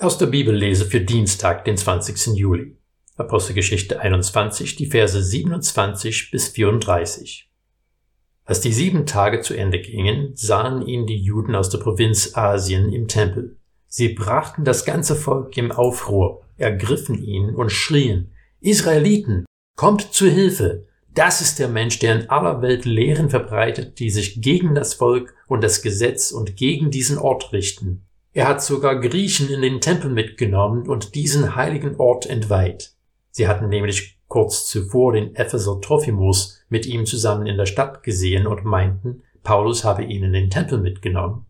Aus der Bibellese für Dienstag, den 20. Juli. Apostelgeschichte 21, die Verse 27 bis 34. Als die sieben Tage zu Ende gingen, sahen ihn die Juden aus der Provinz Asien im Tempel. Sie brachten das ganze Volk im Aufruhr, ergriffen ihn und schrien, Israeliten, kommt zu Hilfe! Das ist der Mensch, der in aller Welt Lehren verbreitet, die sich gegen das Volk und das Gesetz und gegen diesen Ort richten. Er hat sogar Griechen in den Tempel mitgenommen und diesen heiligen Ort entweiht. Sie hatten nämlich kurz zuvor den Epheser Trophimus mit ihm zusammen in der Stadt gesehen und meinten, Paulus habe ihn in den Tempel mitgenommen.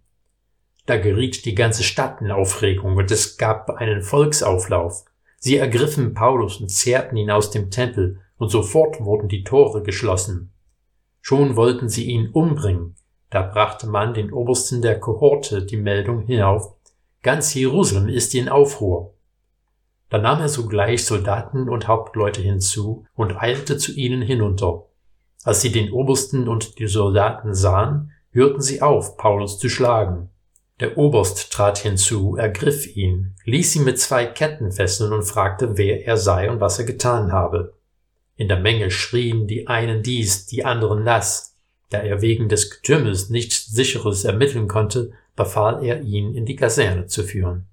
Da geriet die ganze Stadt in Aufregung und es gab einen Volksauflauf. Sie ergriffen Paulus und zerrten ihn aus dem Tempel, und sofort wurden die Tore geschlossen. Schon wollten sie ihn umbringen, da brachte man den Obersten der Kohorte die Meldung hinauf, ganz Jerusalem ist in Aufruhr. Da nahm er sogleich Soldaten und Hauptleute hinzu und eilte zu ihnen hinunter. Als sie den Obersten und die Soldaten sahen, hörten sie auf, Paulus zu schlagen. Der Oberst trat hinzu, ergriff ihn, ließ ihn mit zwei Ketten fesseln und fragte, wer er sei und was er getan habe. In der Menge schrien die einen dies, die anderen das, da er wegen des Getümmels nichts Sicheres ermitteln konnte, befahl er ihn in die Kaserne zu führen.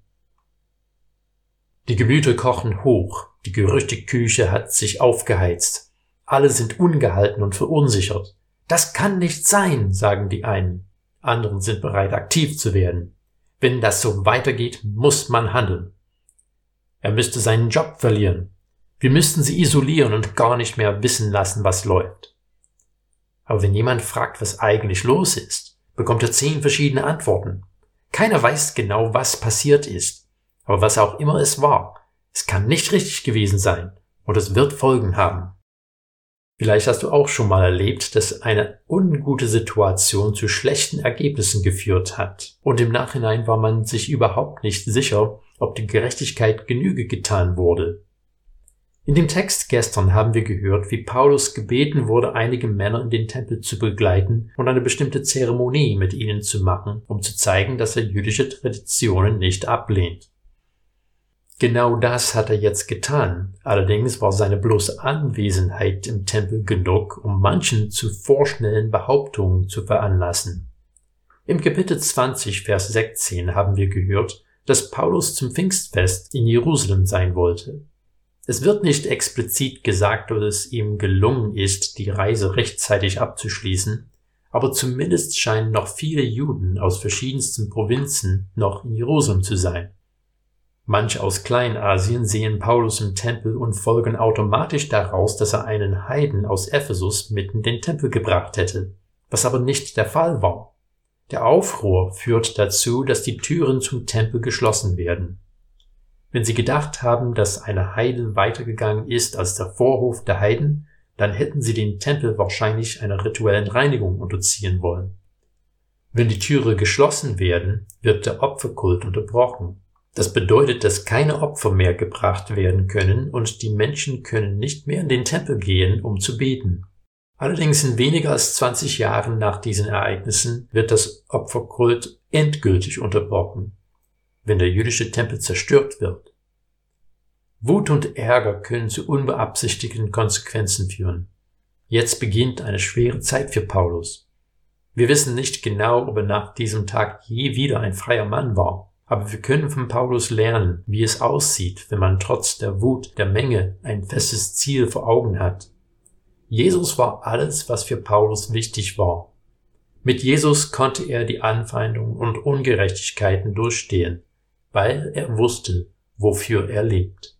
Die Gemüter kochen hoch, die Gerüchteküche hat sich aufgeheizt. Alle sind ungehalten und verunsichert. Das kann nicht sein, sagen die einen. Anderen sind bereit, aktiv zu werden. Wenn das so weitergeht, muss man handeln. Er müsste seinen Job verlieren. Wir müssten sie isolieren und gar nicht mehr wissen lassen, was läuft. Aber wenn jemand fragt, was eigentlich los ist, bekommt er zehn verschiedene Antworten. Keiner weiß genau, was passiert ist. Aber was auch immer es war, es kann nicht richtig gewesen sein und es wird Folgen haben. Vielleicht hast du auch schon mal erlebt, dass eine ungute Situation zu schlechten Ergebnissen geführt hat und im Nachhinein war man sich überhaupt nicht sicher, ob die Gerechtigkeit Genüge getan wurde. In dem Text gestern haben wir gehört, wie Paulus gebeten wurde, einige Männer in den Tempel zu begleiten und eine bestimmte Zeremonie mit ihnen zu machen, um zu zeigen, dass er jüdische Traditionen nicht ablehnt. Genau das hat er jetzt getan. Allerdings war seine bloße Anwesenheit im Tempel genug, um manchen zu vorschnellen Behauptungen zu veranlassen. Im Kapitel 20, Vers 16 haben wir gehört, dass Paulus zum Pfingstfest in Jerusalem sein wollte. Es wird nicht explizit gesagt, dass es ihm gelungen ist, die Reise rechtzeitig abzuschließen, aber zumindest scheinen noch viele Juden aus verschiedensten Provinzen noch in Jerusalem zu sein. Manche aus Kleinasien sehen Paulus im Tempel und folgen automatisch daraus, dass er einen Heiden aus Ephesus mitten in den Tempel gebracht hätte, was aber nicht der Fall war. Der Aufruhr führt dazu, dass die Türen zum Tempel geschlossen werden. Wenn sie gedacht haben, dass eine Heide weitergegangen ist als der Vorhof der Heiden, dann hätten sie den Tempel wahrscheinlich einer rituellen Reinigung unterziehen wollen. Wenn die Türe geschlossen werden, wird der Opferkult unterbrochen. Das bedeutet, dass keine Opfer mehr gebracht werden können und die Menschen können nicht mehr in den Tempel gehen, um zu beten. Allerdings in weniger als 20 Jahren nach diesen Ereignissen wird das Opferkult endgültig unterbrochen wenn der jüdische Tempel zerstört wird. Wut und Ärger können zu unbeabsichtigten Konsequenzen führen. Jetzt beginnt eine schwere Zeit für Paulus. Wir wissen nicht genau, ob er nach diesem Tag je wieder ein freier Mann war, aber wir können von Paulus lernen, wie es aussieht, wenn man trotz der Wut der Menge ein festes Ziel vor Augen hat. Jesus war alles, was für Paulus wichtig war. Mit Jesus konnte er die Anfeindungen und Ungerechtigkeiten durchstehen weil er wusste, wofür er lebt.